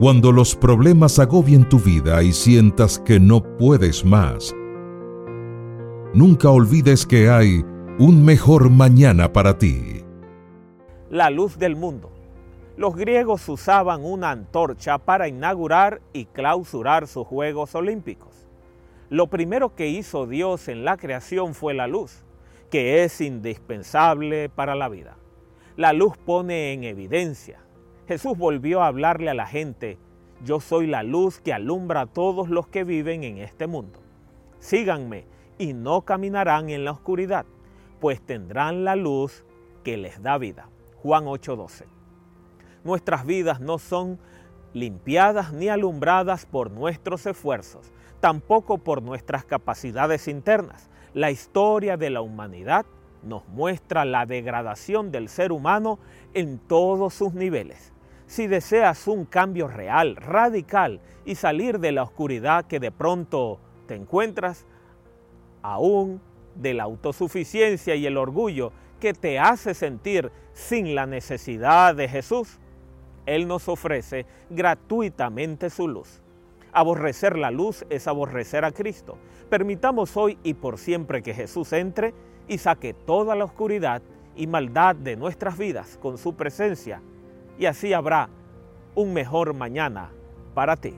Cuando los problemas agobien tu vida y sientas que no puedes más, nunca olvides que hay un mejor mañana para ti. La luz del mundo. Los griegos usaban una antorcha para inaugurar y clausurar sus Juegos Olímpicos. Lo primero que hizo Dios en la creación fue la luz, que es indispensable para la vida. La luz pone en evidencia, Jesús volvió a hablarle a la gente, yo soy la luz que alumbra a todos los que viven en este mundo. Síganme y no caminarán en la oscuridad, pues tendrán la luz que les da vida. Juan 8:12. Nuestras vidas no son limpiadas ni alumbradas por nuestros esfuerzos, tampoco por nuestras capacidades internas. La historia de la humanidad nos muestra la degradación del ser humano en todos sus niveles si deseas un cambio real, radical y salir de la oscuridad que de pronto te encuentras, aún de la autosuficiencia y el orgullo que te hace sentir sin la necesidad de Jesús, Él nos ofrece gratuitamente su luz. Aborrecer la luz es aborrecer a Cristo. Permitamos hoy y por siempre que Jesús entre y saque toda la oscuridad y maldad de nuestras vidas con su presencia y así habrá un mejor mañana para ti.